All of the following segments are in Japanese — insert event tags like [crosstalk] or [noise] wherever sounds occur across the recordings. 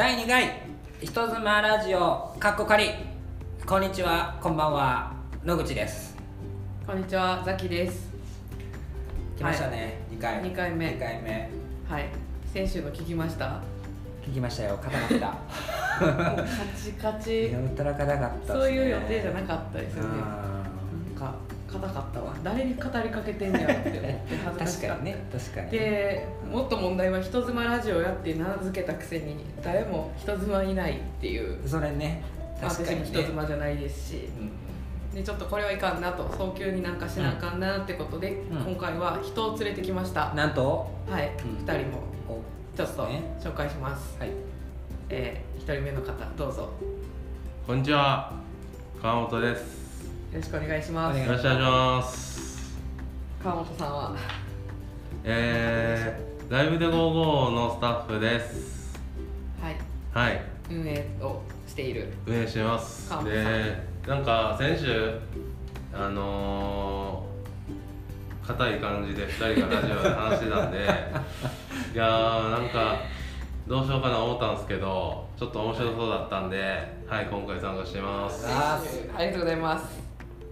第2回人妻ラジオかっこかりこんにちはこんばんは野口です。こんにちは、ザキです。来ましたね、二回。二回目。2回目。はい、先週の聞きました？聞きましたよ固まってた。[laughs] カチカチ。や。ったら硬かったっすね。そういう予定じゃなかったですよね。うなんか硬かったわ。誰に語りかけてんねやろって思って恥ずかしかった。[laughs] 確かにね。確かにで、もっと問題は人妻ラジオやって名付けたくせに誰も人妻いないっていう。それね。確かにね。人妻じゃないですし。うん。でちょっとこれはいかんなと。早急になんかしなあかんなってことで、ん。今回は人を連れてきました、なんと？はい、うん。二人も。お。ちょっとね。紹介します。はい。えー、1人目の方どうぞ。よこんにちは。川本ですろしくお願いします。よろしくお願いします。川本さんは？えー、ライブで55のスタッフです。はい。はい。運営をしている。運営してます。川本さん。でなんか先週あのー硬い感じで2人がラジオで話してたんで [laughs] いやーなんかどうしようかな思ったんですけどちょっと面白そうだったんではい今回参加してます。あありがとうございます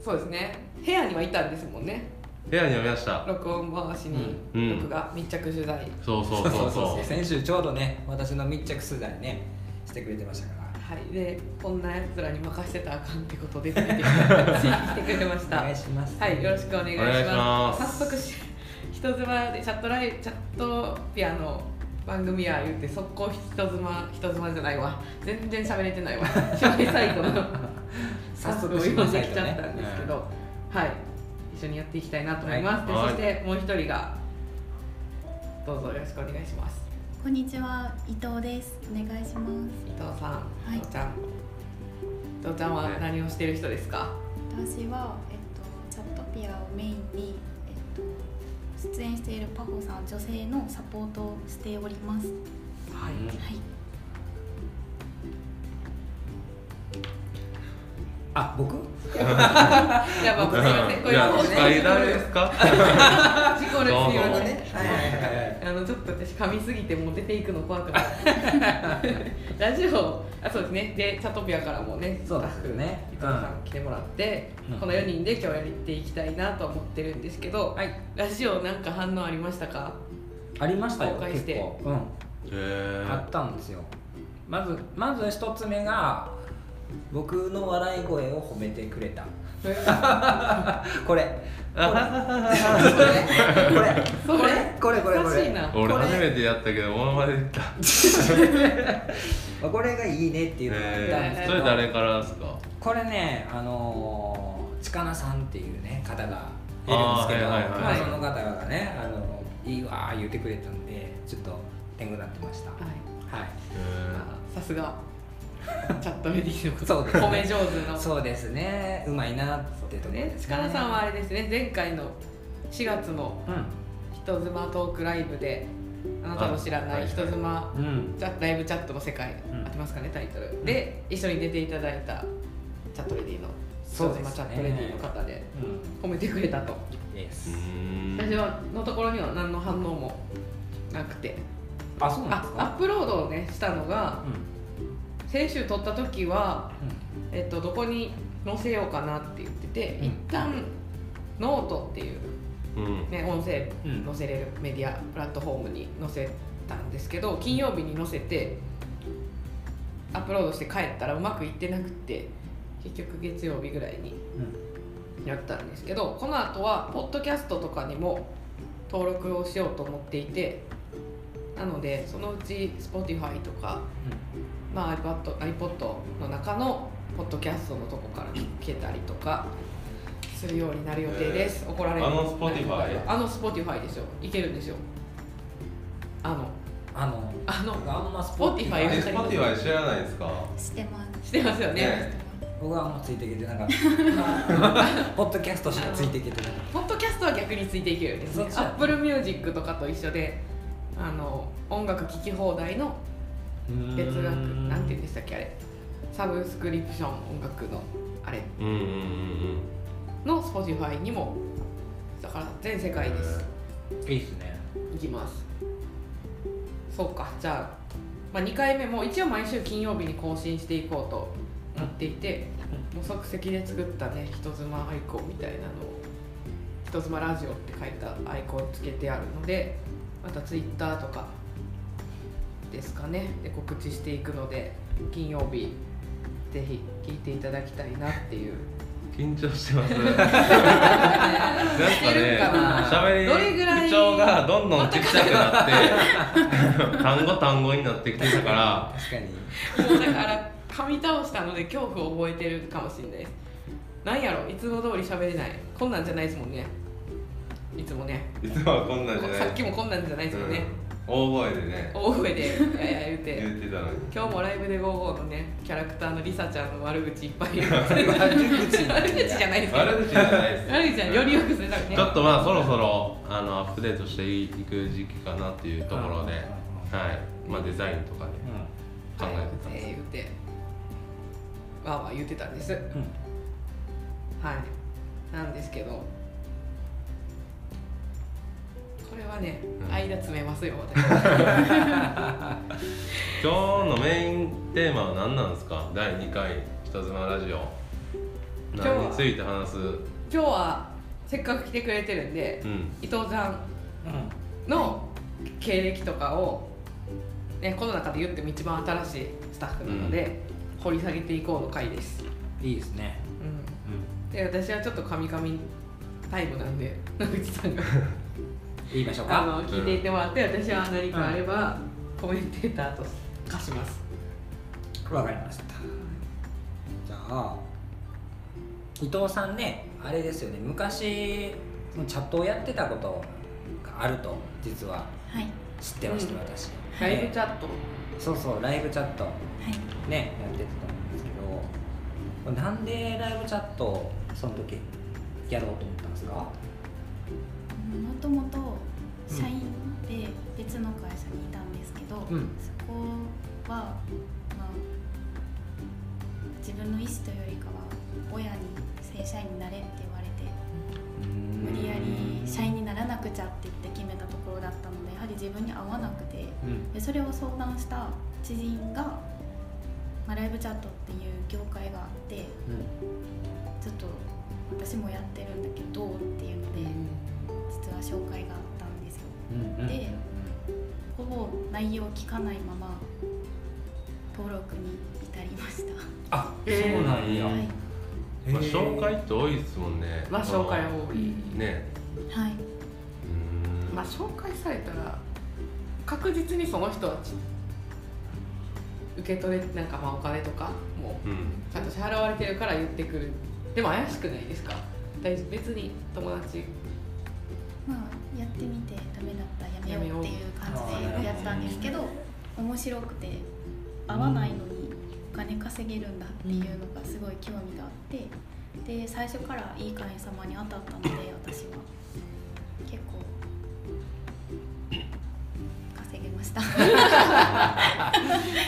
そうですね。部屋にはいたんですもんね。部屋に読みました。録音回しにうん。録画密着取材、そうそうそうそう。先週ちょうどね私の密着取材ねしてくれてましたから。はい。でこんなやつらに任せたらあかんってことでついてきてついてきてくれました。[laughs] お願いします。はい、よろしくお願いします。お願いします。早速し、人妻でチャットライチャットピアの番組や言って速攻人妻人妻じゃないわ。全然喋れてないわ。紹介サイトの [laughs] 早速読んできちゃったんですけど、はい、一緒にやっていきたいなと思います。はいでそしてもう一人がどうぞよろしくお願いします。こんにちは、伊藤です。お願いします。伊藤さん、い伊藤ちゃん、伊藤ちゃんは何をしてる人ですか？私は、えっと、チャットピアをメインに、えっと、出演しているパホさん女性のサポートをしております。はい。うんはい。あ僕？いや、まあ、すみません、これいやは司会誰ですか？[laughs] 事故ですよね。はい。はいはいあのちょっと私噛みすぎてもう出ていくの怖くなって。[laughs] ラジオあそうですね。でチャトピアからもねそうですよね。伊藤さん来てもらって、うん。この4人で今日やっていきたいなと思ってるんですけど、はい。ラジオなんか反応ありましたか？ありましたよ結構。うん。えあったんですよ。まずまず一つ目が僕の笑い声を褒めてくれた。これ。これ。これ。これこれこれ。これ俺これ。初めてやったけどものまねで言った。[laughs] まあこれがいいねっていうのがあったんですえー、けど、それ誰からですか？これねあのー、近名さんっていうね方がいるんですけど、はいはいその方がねあのいいわー言ってくれたんでちょっと天狗になってました。はい。はい。えあさすが [laughs] チャットレディのそう。ですね褒め上手の。そうですね。うまいなってとねです塚田さんはあれですね。前回の4月のう人妻トークライブであなたの知らない人妻ライブチャットの世界、うん。合ってますかねタイトル、で一緒に出ていただいたチャットレディのそうですね。チャットレディの方でうん。褒めてくれたと。私はのところには何の反応もなくて。あそうなんあですか？アップロードをねしたのがう先週撮った時は、ん。えっと、どこに載せようかなって言ってて、うん。一旦ノートっていう、うん。ね、音声うん。載せれるメディアプラットフォームに載せたんですけど金曜日に載せてアップロードして帰ったらうまくいってなくて結局月曜日ぐらいにやったんですけどこの後はポッドキャストとかにも登録をしようと思っていてなのでそのうち Spotify とか、まあ、iPad, iPod の中のポッドキャストのとこから聞けたりとかするようになる予定です、怒られる。あの Spotify？あの Spotify ですよ。いけるんですよ。あの。あのあの。僕あんま Spotify 知らないですか？してます。してますよね。ね。僕はあんまついていけてなかった。[laughs] ポッドキャストしかついていけてなかっポッドキャストは逆についていけるんですねそっちは Apple Music とかと一緒であの音楽聴き放題のた月額なんて言うんでしたっけあれ。サブスクリプション音楽のあれ。うんうんうんうん。の Spotify にもだから全世界です。いいっすね。いきます。そうか。じゃあまあ、2回目も一応毎週金曜日に更新していこうと思っていて、もう即席で作ったね人妻アイコンみたいなのを人妻ラジオって書いたアイコンつけてあるのでまたツイッターとかですかね。で告知していくので金曜日ぜひ聞いていただきたいなっていう。緊張してます。[laughs] なんかね喋りどれぐらい？口調がどんどんちっちゃくなって [laughs] 単語単語になってきてたから。確かに。もうだから噛み倒したので恐怖を覚えてるかもしれないです。なんやろいつも通り喋れない。こんなんじゃないですもんね。いつもね。いつもはこんなんじゃない。さっきもこんなんじゃないですもんね、うん大声でね。大声で「いやいや」言うて。言ってたのに。今日もライブで55のねキャラクターのリサちゃんの悪口いっぱい言う悪悪口。なんだ口じゃないです。悪口じゃないです。悪口じゃない。よりよくするためにね。ちょっとまあそろそろあのアップデートしていく時期かなっていうところで、うんはい。まあ、デザインとかで考えてたんえです。ー言うて。わーわー言ってたんです。はい。うんなんですけどれはね、うん。間詰めますよ [laughs] 私 [laughs] 今日のメインテーマは何なんですか？第2回人妻ラジオ。今日は何について話す？う今日はせっかく来てくれてるんでん。伊藤ちゃんの経歴とかを、ね、この中で言っても一番新しいスタッフなので、掘り下げていこうの回です、いいですね。うん、で私はちょっとカミカミタイムなんで野口さんが [laughs] 言いましょうあかの聞いていってもらって私は何かあればコメンテーターと貸します。わかりました。じゃあ伊藤さんねあれですよね。昔チャットをやってたことがあると実は。はい。知ってました、うん。私。ライブチャット。そうそうライブチャット。はい。ねやってたと思うんですけどなんでライブチャットをその時やろうと思ったんですか？もともと社員で別の会社にいたんですけど、うん。そこは、まあ、自分の意思というよりかは親に正社員になれって言われて無理やり社員にならなくちゃって言って決めたところだったのでやはり自分に合わなくてうん。でそれを相談した知人が、まあ、ライブチャットっていう業界があってちょっと私もやってるんだけどどうっていうので実は紹介があったんですようんうん。でほぼ内容を聞かないまま登録に至りました。あえー。そうなんや、うんはいまあ、紹介って多いですもんね。まあ紹介多い。ね。はい、うん。まあ紹介されたら確実にその人はち受け取れなんかまあお金とかもうん。ちゃんと支払われてるから言ってくる。でも怪しくないですか？大丈夫？別に友達。まあやってみてめようっていう感じでやったんですけど面白くて合わないのにお金稼げるんだっていうのがすごい興味があってで最初からいい会員様に当たったので私は。結構稼げました。[laughs]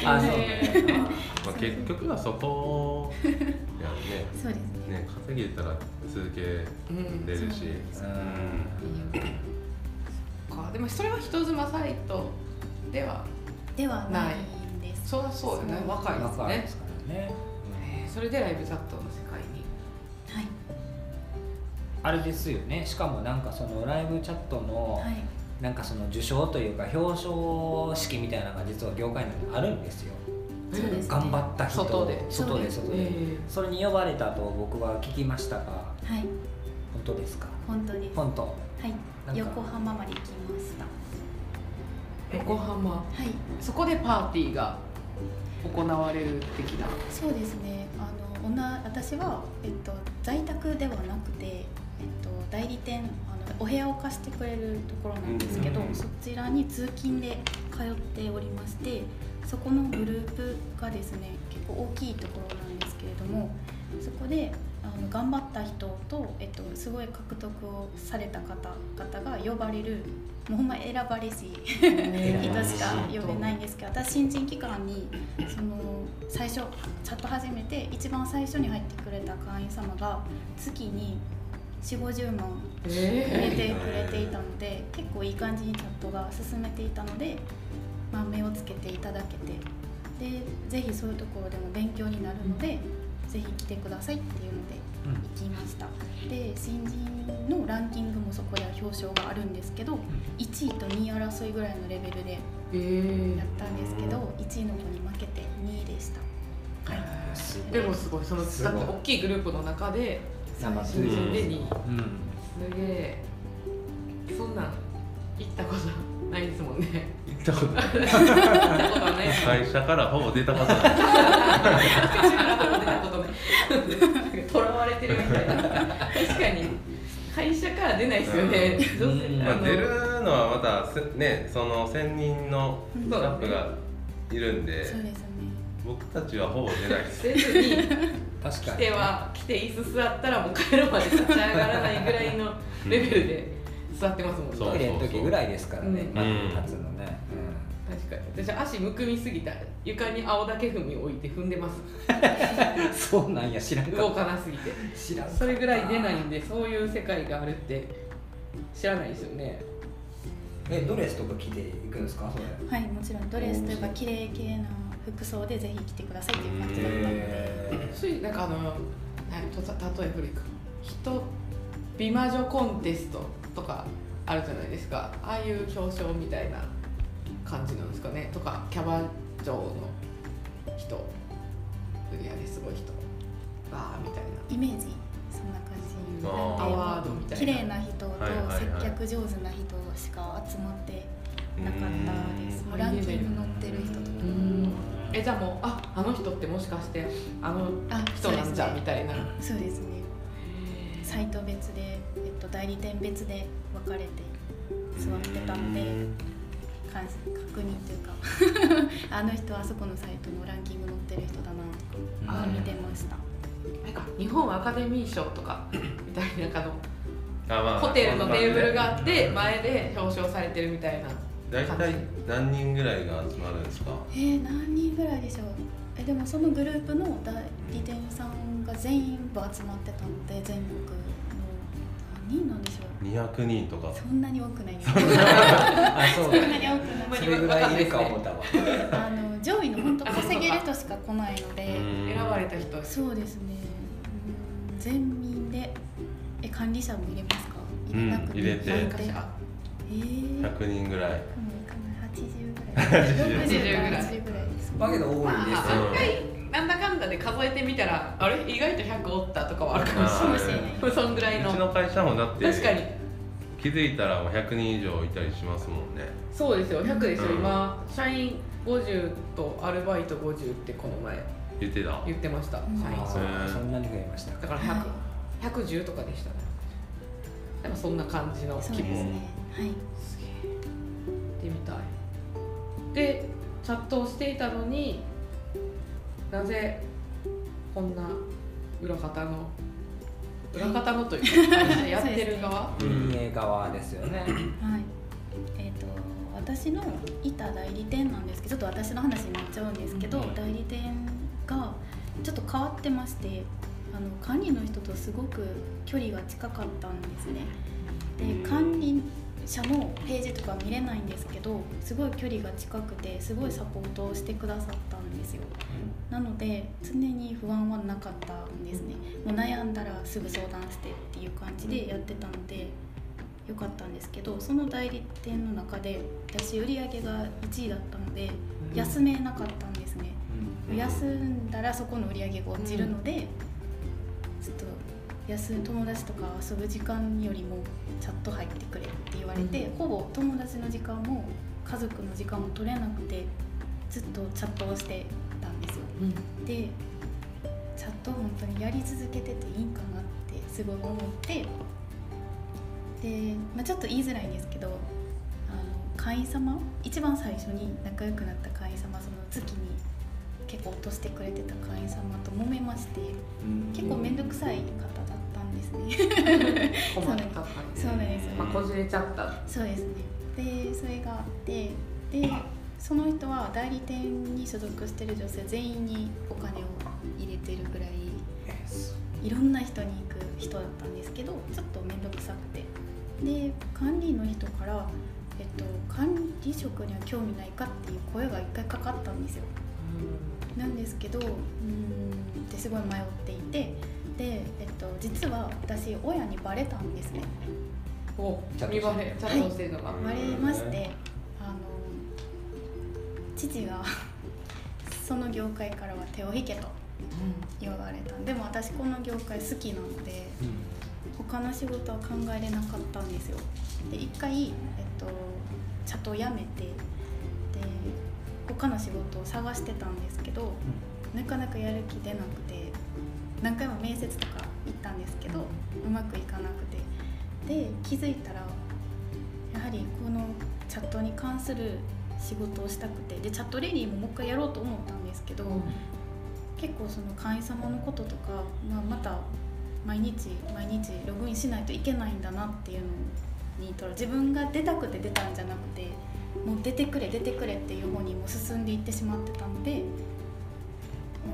あそう。え [laughs] まあ、結局はそこやね。そうですね。ね稼げたら続けうん。れるしそううんか。でもそれは人妻サイトではではないんです。そりゃそうよね。若いですね。ですからね、へーそれでライブチャットの世界に。はい。あれですよね。しかもなんかそのライブチャットの、はい。なんかその受賞というか表彰式みたいなのが実は業界内にあるんですよ。そうですね。頑張った人。外で。外でそう外で、えーそれに呼ばれたと僕は聞きましたがはい。本当ですか？本当です。本当。はい横浜まで行きました。横浜。はい。そこでパーティーが行われる的な。そうですね。あの私は、えっと、在宅ではなくて、えっと、代理店あのお部屋を貸してくれるところなんですけど、うん。そちらに通勤で通っておりましてそこのグループがですね結構大きいところなんですけれどもそこであの頑張った人と、えっと、すごい獲得をされた方々が呼ばれるもうほんま選ばれし人しか呼べないんですけど私新人期間にその最初チャット始めて一番最初に入ってくれた会員様が月に4 5 0万入れえてくれていたので結構いい感じにチャットが進めていたのでまあ、目をつけていただけてでぜひそういうところでも勉強になるので、ぜひ来てくださいっていう行きました。で新人のランキングもそこでは表彰があるんですけど1位と2位争いぐらいのレベルでえー。やったんですけど1位の子に負けて2位でした。はい。すごいでもすごい。その大きいグループの中で新人で2位うん。すげえそんなん行ったことないですもんね。行ったことない。行ったことはない。会社からほぼ出たことない [laughs] とらわれてるみたいな。確かに。会社から出ないですよね、うん。まあ、出るのはまたせねその専任のうん。スタッフがいるんで、そうですね。僕たちはほぼ出ないです。出ずに。確かに来ては来て椅子座ったらもう帰るまで立ち上がらないぐらいのレベルで座ってますもんね。そうトイレの時ぐらいですからね。うん。まず立つのね確かに。私足むくみすぎた。床に青竹踏み置いて踏んでます。う [laughs] んそうなんや。知らんか動っかなすぎて。た知らんそれぐらい出ないんでそういう世界があるって知らないですよね。えドレスとか着ていくんですか？それ。はいもちろんドレスというか綺麗系な服装でぜひ来てくださいっていう感じだったので。へそういうなんかあのなんと例え古いか人美魔女コンテストとかあるじゃないですか。ああいう表彰みたいな感じなんですかね。とかキャバ嬢の人。売り上げすごい人。わーみたいな。イメージそんな感じアワードみたいな。綺麗な人と接客上手な人しか集まって。なかったです。ランキング載ってる人とか。うん。えじゃあもうああの人ってもしかしてあのあ人なんじゃみたいな。そうですね。サイト別で、えっと、代理店別で分かれて座ってたんで確認というか。[laughs] あの人あそこのサイトのランキング載ってる人だな。とかうん。見てました。なんか日本アカデミー賞とかみたいななんかあのホテルのテーブルがあって前で表彰されてるみたいな大体何人ぐらいが集まるんですか？えー、何人ぐらいでしょう？えでもそのグループの代理店さんが全員部集まってたので全国人なんでしょう。200人とか。そんなに多くないです。あそう。だそんなに多くない。それぐらいいるか思ったわ。あの上位の本当稼げる人しか来ないので。うん。選ばれた人。そうですね。うん全民で。え管理者も入れますか？入れなくて、うん入れて。えー、100人ぐらい。かな80ぐらい。80 60ぐらい80ぐらいです。だけど多いですなんだかんだで数えてみたらあれ？意外と100おったとかはあるかもしれない。そんぐらいうのちの会社もだって確かに。気づいたらもう100人以上いたりしますもんね。そうですよ。100ですよ、うん。今社員50とアルバイト50ってこの前。言ってた？言ってました。社員。あ数ーそんなに増えました。だから100、110とかでしたね。でもそんな感じの規模そうですね。はい。すげえ。行ってみたい。でチャットをしていたのになぜこんな裏方の裏方のというか [laughs] やってる側？運営側ですよね。はい。えっ、と私のいた代理店なんですけどちょっと私の話になっちゃうんですけど、うん。代理店がちょっと変わってましてあの管理の人とすごく距離が近かったんですね。で管理者のページとか見れないんですけどすごい距離が近くてすごいサポートをしてくださったんですよ。なので常に不安はなかったんですね。もう悩んだらすぐ相談してっていう感じでやってたのでよかったんですけどその代理店の中で私売り上げが1位だったので休めなかったんですね。休んだらそこの売り上げが落ちるので、ちょっと休む友達とか遊ぶ時間よりもチャット入ってくれって言われて、うん。ほぼ友達の時間も家族の時間も取れなくてずっとチャットをしてですよでチャット本当にやり続けてていいんかなってすごい思って。で、まあ、ちょっと言いづらいんですけどあの会員様一番最初に仲良くなった会員様その月に結構落としてくれてた会員様と揉めまして結構面倒くさい方だったんですね。[laughs] そうなんです。よまあ、こじれちゃった。そうですね。でそれがあってでその人は代理店に所属してる女性全員にお金を入れてるぐらいいろんな人に行く人だったんですけどちょっと面倒くさくて。で管理の人から「えっと、管理職には興味ないかっていう声が一回かかったんですよ。なんですけどうーんってすごい迷っていて。で、えっと、実は私親にバレたんですね。おちゃんと見バレちゃん。としてるのが、はいバレまして父がその業界からは手を引けと言われたでも私この業界好きなので他の仕事は考えれなかったんですよ。で一回、えっと、チャトを辞めてで他の仕事を探してたんですけどなかなかやる気出なくて何回も面接とか行ったんですけどうまくいかなくて。で気づいたらやはりこのチャットに関する仕事をしたくてでチャットレディももう一回やろうと思ったんですけど、結構その会員様のこととか、まあ、また毎日毎日ログインしないといけないんだなっていうのにとら自分が出たくて出たんじゃなくてもう出てくれ出てくれっていう方にもう進んでいってしまってたのでも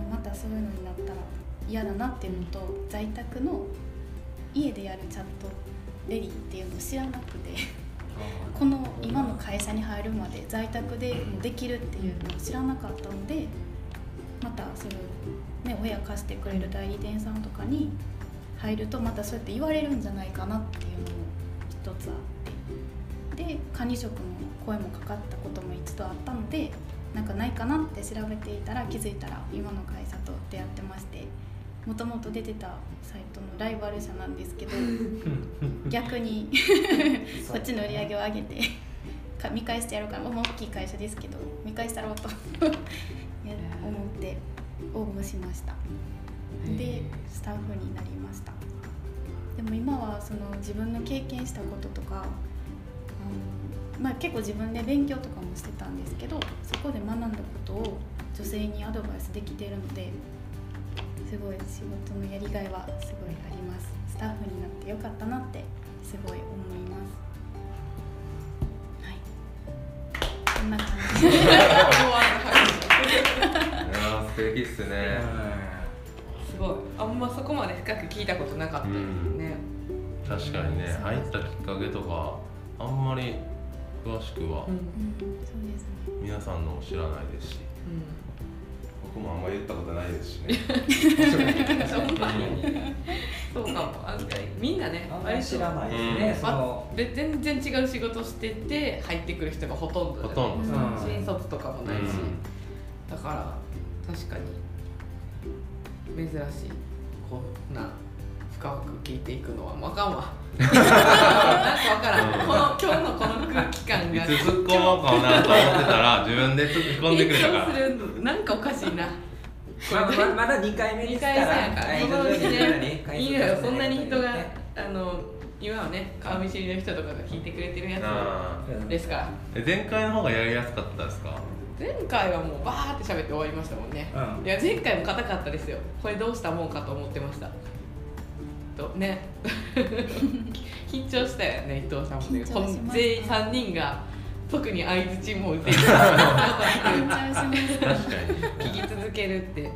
うまたそういうのになったら嫌だなっていうのと在宅の家でやるチャットレディっていうのを知らなくて。この今の会社に入るまで在宅でもできるっていうのを知らなかったのでまたそういう、ね、親貸してくれる代理店さんとかに入るとまたそうやって言われるんじゃないかなっていうのも一つあってで管理職の声もかかったことも一度あったのでなんかないかなって調べていたら気づいたら今の会社と出会ってましてもともと出てたサイトのライバル社なんですけど逆にこっちの売り上げを上げてか見返してやろうかな。大きい会社ですけど見返したろうと。や思って応募しました。でスタッフになりました。でも今はその自分の経験したこととか、うんまあ、結構自分で勉強とかもしてたんですけどそこで学んだことを女性にアドバイスできているのですごい仕事のやりがいはすごいあります。スタッフになってよかったなってすごい思います。はい。こんな感じ。いやー素敵っすね。すごい。あんまそこまで深く聞いたことなかったですね、確かにね。入ったきっかけとかあんまり詳しくはうん。うん。そうですね。皆さんの知らないですし僕もあんま言ったことないですしね。うん、そんなにそうかも。あみんなねあんまり知らないですね、うん。そので全然違う仕事してて入ってくる人がほとんどほとんど新卒とかもないし、だから確かに珍しい。こんな深く聞いていくのはもうあかんわ。[laughs] なんかわからん、うんこの今日のこの空気感が。いつ突っ込もうかなと思ってたら自分で突っ込んでくれたから。緊張するの？なんかおかしいな。まあままだ2回目ですから。二回目やから。ねいいのよそんなに人がねあの今はね顔見知りの人とかが聞いてくれてるやあつですから。前回の方がやりやすかったですか？前回はもうバーって喋って終わりましたもんね、うん。いや前回も硬かったですよ。これどうしたもんかと思ってましたとね。[laughs] 緊張したよね伊藤さんもね。全員3人が特に相づちも打てる [laughs] 緊張します確かに。聞き続けるって。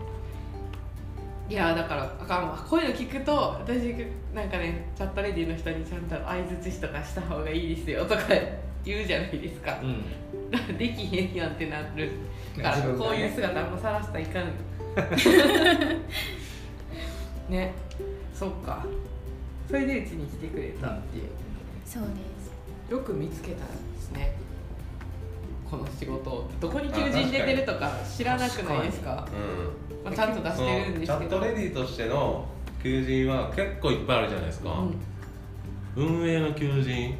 いやだからあかんわ。こういうの聞くと私なんかねチャットレディの人にちゃんと相づちとかした方がいいですよとか言うじゃないですか。うん。できへんやんってなる。から、ね。こういう姿あんまさらしたらいかん [laughs] ねそっか。それでうちに来てくれたっていう、そうです。よく見つけたんですね。この仕事を。どこに求人出てるとか知らなくないですか？うんまあ、ちゃんと出してるんですチャけどットレディとしての求人は結構いっぱいあるじゃないですか、うん。運営の求人。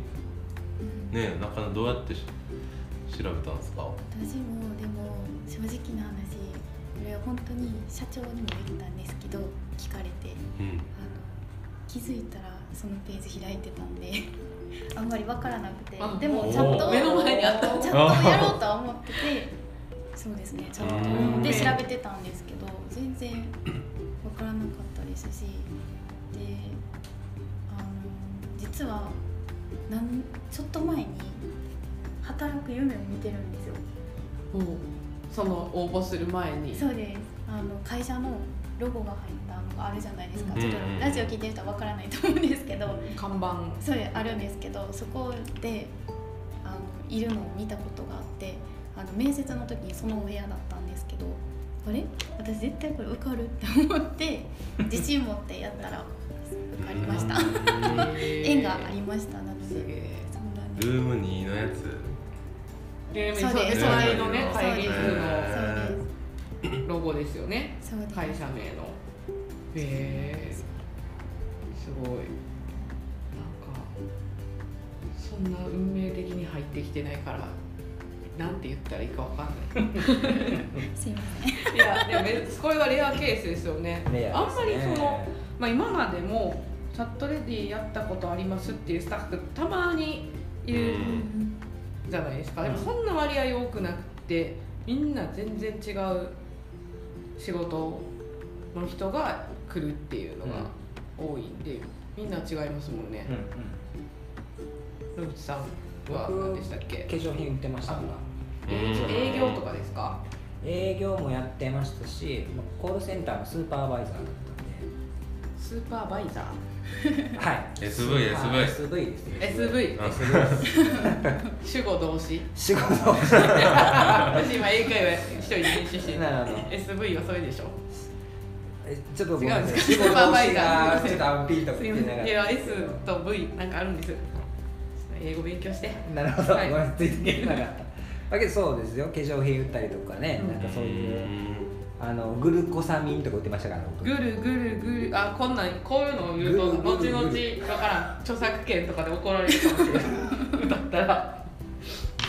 ねなかなかどうやってし調べたんですか？私もでも正直な話これは本当に社長にも言ったんですけど聞かれて。うん気づいたらそのページ開いてたんで [laughs] あんまり分からなくてあでもチャットを目の前にあった。チャットをやろうとは思っててそうですねチャッうんトで調べてたんですけど全然分からなかったですしであの実はなんちょっと前に働く夢を見てるんですよ。う。んその応募する前に。そうです。あの会社のロゴが入っあるじゃないですか、うんちょっとラジオ聞いてる人は分からないと思うんですけど。看板。それあるんですけどそこでああのいるのを見たことがあってあの面接の時にそのお部屋だったんですけどあれ？私絶対これ受かるって思って [laughs] 自信持ってやったら受かりました。縁がありましたなので。ルーム2のやつ？でそうです。そう隣のね会議室そうです。のロゴですよね。会社名のへえすごい。なんかそんな運命的に入ってきてないからなんて言ったらいいかわかんない。[laughs] すいません。いやでもめこれはレアケースですよね。レアあんまりその、まあ、今までもチャットレディやったことありますっていうスタッフたまにいるじゃないですか。でもそんな割合多くなくてみんな全然違う仕事の人が来るっていうのが多いんで、みんな違いますもんね。うんうん。野口さんは僕何でしたっけ？化粧品売ってました。から営業とかですか？営業もやってましたしコールセンターのスーパーバイザーだっスーパーバイザー？たんではい。SV スーパー SV ですね。SV あ SV [laughs] 主語動詞？仕事を私今英会話一人で練習してる。SV はそれでしょ？えちょっとごめんなさい仕事がーちょっとアンピーとか言ってながせん。いや S と V なんかあるんです。英語勉強して。らなるほど、はい。ごめんついていけなかった。だけどそうですよ。化粧品売ったりとかね、うん。なんかそういうあのグルコサミンとか売ってましたから僕。ぐるぐるぐるあこんなんこういうのを言うと後々わからん。著作権とかで怒られるかもしれない。だったら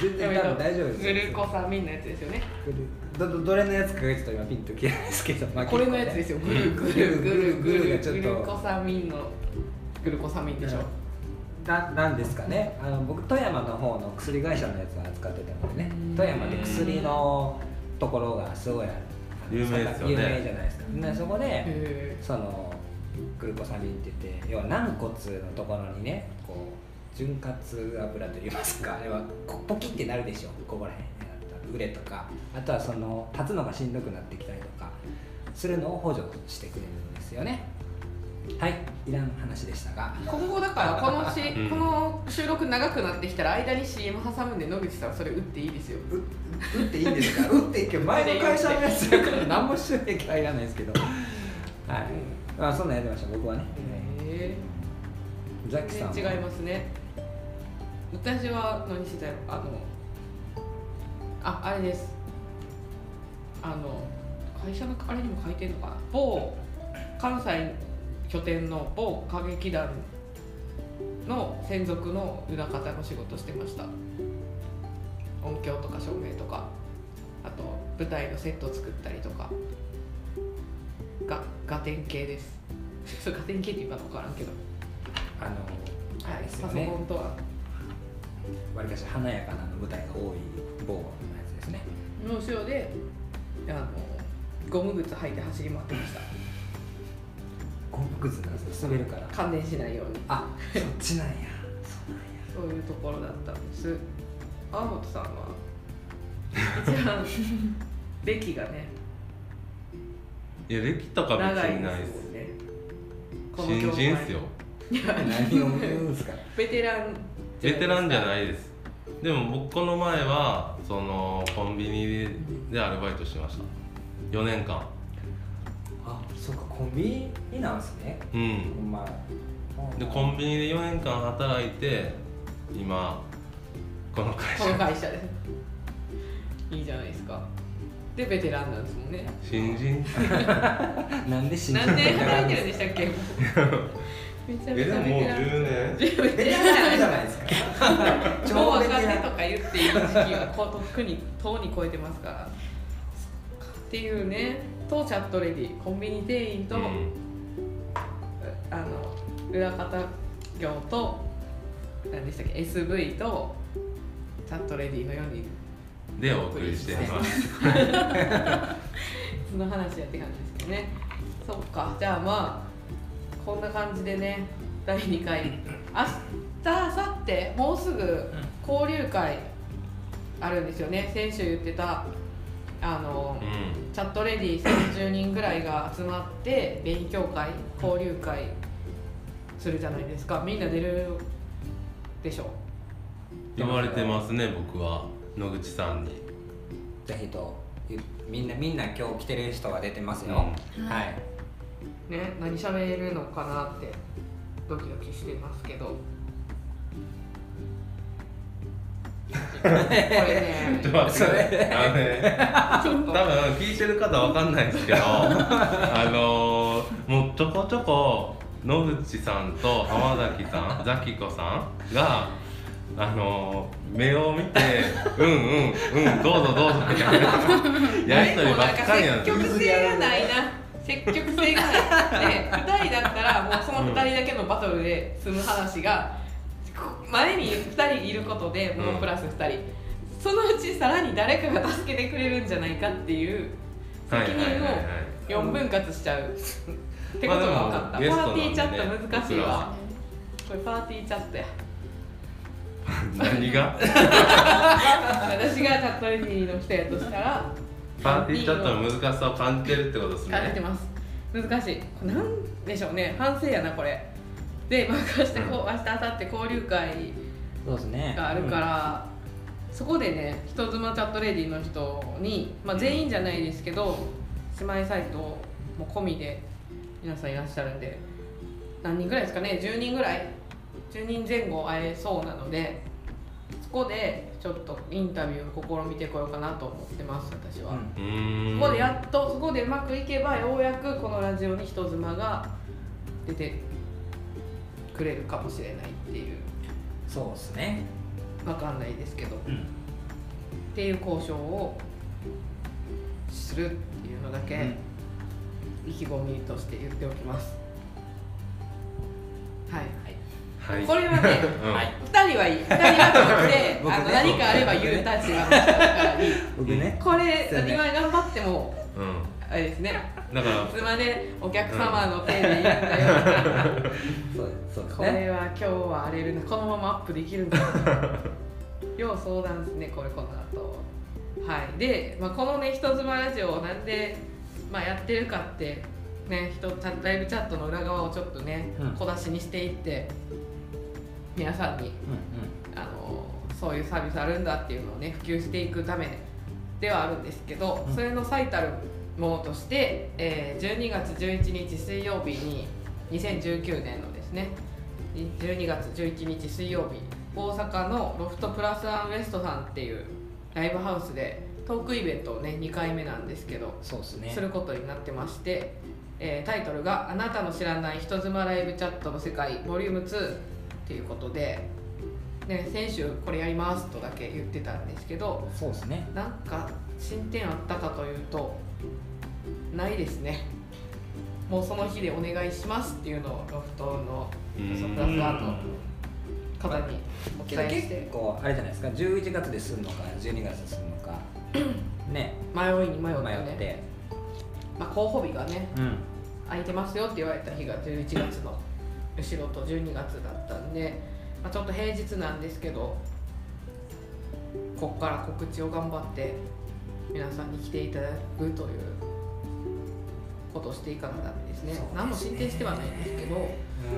全然大丈夫ですグルコサミンのやつですよね。グルどどどれのやつかがちょっと今ピンときてないですけど、まあこれのやつですよ。ぐるぐるぐるぐるグルコサミンのグルコサミンでしょ。ななんですかね。あの僕富山の方の薬会社のやつを扱ってたのでね。富山で薬のところがすごい有名ですよね。有名じゃないですか。でそこでへそのグルコサミンって言って要は軟骨のところにねこう潤滑油といいますかあれはこポキってなるでしょ。ここら辺にあった腕とかあとはその立つのがしんどくなってきたりとかするのを補助してくれるんですよね。はいいらん話でしたが。今後だからこのしうん。この収録長くなってきたら間に CM 挟むんで野口さんそれ打っていいですよ。う打っていいんですか？[laughs] 打っていいけど前の会社のやつだから何も収益はいらないですけど。はい。まあそんなんやってました僕はね。へザッキさんは？全然違いますね。私は何してたよあのああれです。あの会社のあれにも書いてんのかな？某関西拠点の某歌劇団の専属の裏方の仕事してました。音響とか照明とかあと舞台のセット作ったりとか。がガテン系です。[laughs] ガテン系って言うか分からんけど。あのあれですよパソねコンとは。わりかし華やかな舞台が多い某ですね。の後ろであのゴム靴履いて走り回ってました。ゴム靴なんですよ滑るから。感電しないように。あそっちなんや。そうなんや。そういうところだったんです。青本さんは？[laughs] 一番歴がねいや歴とか別長いにないでですね。新人っすよ。いや何を言うんですか。ベテランベテランじゃいないです。でも僕この前はそのコンビニでアルバイトしてました。4年間。あそうかコンビニなんですね。うん。ほんまでコンビニで4年間働いて今この会この社会社。でいいじゃないですか。でベテランなんですもんね。新人？[laughs] なんで信じ何年働いてるんんでしたっけ？[laughs] めちゃえめちゃでももうベテラン10年？ベテベテランランじじゃないいですか。[laughs] 超若手とか言っていい時期はこうとっくにとうに超えてますからっていうねとチャットレディコンビニ店員と、うん。あの裏方業と何でしたっけ SV とチャットレディの4人でお送りしています。[laughs] その話やって感じですけどね。そっか。じゃあまあこんな感じでね第2回。明日明後日もうすぐ交流会あるんですよね。先週言ってたあの、うん。チャットレディ30人ぐらいが集まって勉強会交流会するじゃないですか。みんな出るでしょ？言われてますね僕は。野口さんに。ぜひとみんなみんな今日来てる人が出てますよ、うん。はいね何喋るのかなってドキドキしてますけど。[laughs] これねちょっと待ってあのね多分聞いてる方わかんないんですけど [laughs] あのーもうちょこちょこ野口さんと浜崎さん [laughs] ザキ子さんがあのー目を見て「うんうんうんどうぞどうぞ」みたいなやりとりばっかりなんないな積極性がないで2人だったらもうその2人だけのバトルで済む話が前に2人いることでもうプラス2人、そのうちさらに誰かが助けてくれるんじゃないかっていう責任を4分割しちゃう。ってことが分かった、まあでもパーティーチャット難しいわ。これパーティーチャットや。[laughs] 何が？[laughs] 私がチャットレディの人やとしたらパーティーチャットの難しさを感じてるってことですね。感じてます。難しい。なんでしょうね。反省やなこれ。で、まあ、明日こう明日明後日交流会そうですね。があるから、そこでね人妻チャットレディの人に、まあ、全員じゃないですけど姉妹サイトも込みで皆さんいらっしゃるんで何人ぐらいですかね。10人ぐらい。10人前後会えそうなのでそこでちょっとインタビューを試みてこようかなと思ってます私は。うん。そこでやっとそこでうまくいけばようやくこのラジオに人妻が出てくれるかもしれないっていう。そうですね。わかんないですけど、うんっていう交渉をするっていうのだけうん。意気込みとして言っておきますはい。これはね、うん。はい。2人はいい。2人は聞いて、[laughs] 僕ね。あの何かあれば言うたちがだからい。い [laughs] 僕ね。これ今頑張ってもうん。あれですね。だから妻でお客様の手で言うんだよ、[laughs] そうそうですこねれは今日は荒れるなこのままアップできるんだ要相談ですねこれこの後。はい。で、まあ、このね人妻ラジオをなんで、まあ、やってるかってね人ライブチャットの裏側をちょっとね、うん。小出しにしていって皆さんにうんあのそういうサービスあるんだっていうのをね普及していくためではあるんですけど、うん。それの最たるものとして、えー12月11日水曜日に2019年のですね12月11日水曜日大阪のロフトプラスワンウエストさんっていうライブハウスでトークイベントをね2回目なんですけどそうですね。することになってまして、えータイトルが「あなたの知らない人妻ライブチャットの世界 Vol.2」っていうことで、ね、先週これやりますとだけ言ってたんですけどそうですね。なんか進展あったかというとないですね。もうその日でお願いしますっていうのをロフトのプラスワンの方におけど結伝えして構あれじゃないですか11月でするのか12月でするのか。ね。迷いに迷って迷っね、て。まあ、候補日がねうん。空いてますよって言われた日が11月の後ろと12月だったんで、まあ、ちょっと平日なんですけどここから告知を頑張って皆さんに来ていただくということをしていかなダメですね。ね。何も進展してはないんですけど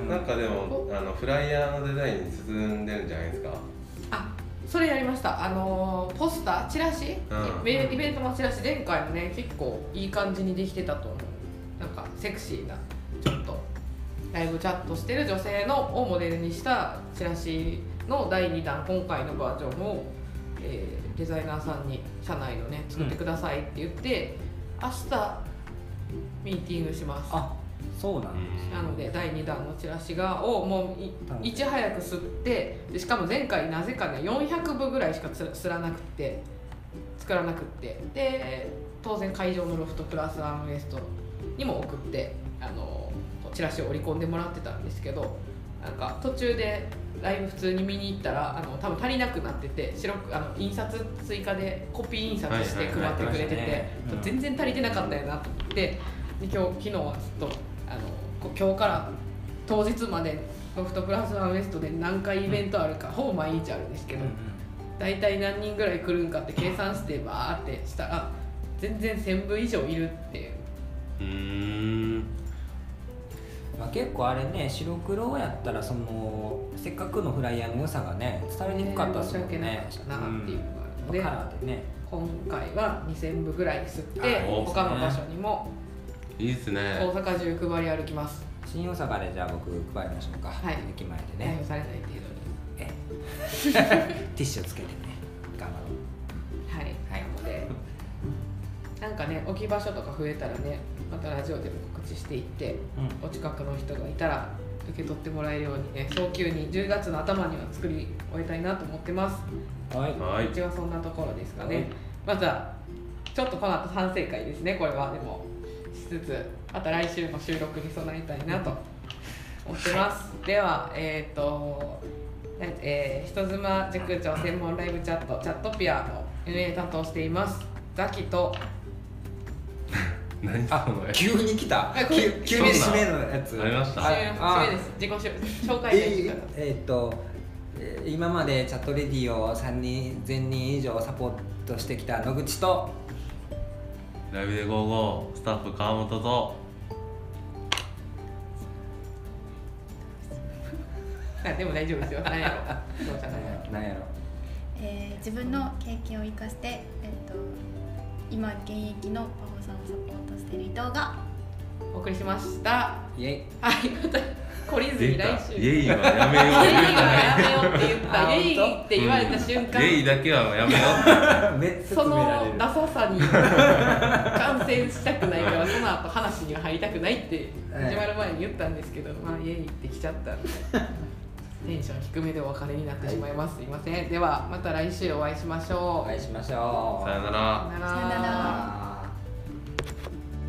うん。なんかでもあのフライヤーのデザインに進んでるんじゃないですか？あそれやりました。あのーポスターチラシ、うん。イベイベントのチラシ前回もね結構いい感じにできてたと思う。なんかセクシーなライブチャットしてる女性のをモデルにしたチラシの第2弾今回のバージョンを、えーデザイナーさんに社内のね作ってくださいって言って、明日ミーティングします。あそうなんですなので第2弾のチラシがをもういち早く吸ってでしかも前回なぜかね400部ぐらいしかつ吸らなくって作らなくって。で当然会場のロフトプラスワンウエストにも送ってあのチラシを織り込んでもらってたんですけどなんか途中でライブ普通に見に行ったらあの多分足りなくなってて白くあの印刷追加でコピー印刷して配ってくれてて全然足りてなかったよなと思ってで今日昨日はずっとあのこ今日から当日までロフトプラスワンウエストで何回イベントあるか、ほぼ毎日あるんですけど、大体何人ぐらい来るんかって計算してバーってしたら全然1000部以上いるっていう。うーんまあ、結構あれね白黒やったらそのせっかくのフライヤーの良さがね伝わりにくかったですもん申し訳なねかったなっていうのがあるので、カラーでね。今回は2000部ぐらい吸って他の場所にもいいっすね。大阪中配り歩きます。新大阪でじゃあ僕配りましょうか、はい。駅前でね。されない程度にえ [laughs] ティッシュつけてね。頑張ろはい、はい。なのでなんかね置き場所とか増えたらねまたラジオでも告知していってう、うん。お近くの人がいたら受け取ってもらえるようにね早急に10月の頭には作り終えたいなと思ってます。はい。はい。うちはそんなところですかはい。ねまずはちょっとこの後反省会ですねこれは。でもしつつまた来週の収録に備えたいなと思ってます、ではえっ、とえー、人妻塾長専門ライブチャットチャットピアの運営担当しています。ザキと [laughs] 何そあの急に来た。あこれ急急に締めのやつ。ありました。締めあ締めです自己紹紹介えでーえーっとえー今までチャットレディを3人全人以上サポートしてきた野口とライブで55スタッフ川本と。[laughs] あでも大丈夫ですよ。何やろそう。じゃないなんやろえー自分の経験を生かして、えっと今現役のパフォさんをサポートしている伊藤がお送りしました。イエイ。はいまた懲りずに出来週。た。イエイはやめよイエイはやめようって言った。あイエイって言われた瞬間うイエイだけはやめよめっちゃそ詰められるのダサさに感染したくないからその後話には入りたくないって始まる前に言ったんですけど、まあイエイって来ちゃったんで。テンション低めでお別れになってしまいます、すいません。ではまた来週お会いしましょう。お会いしましょう。うさよなら。さよなら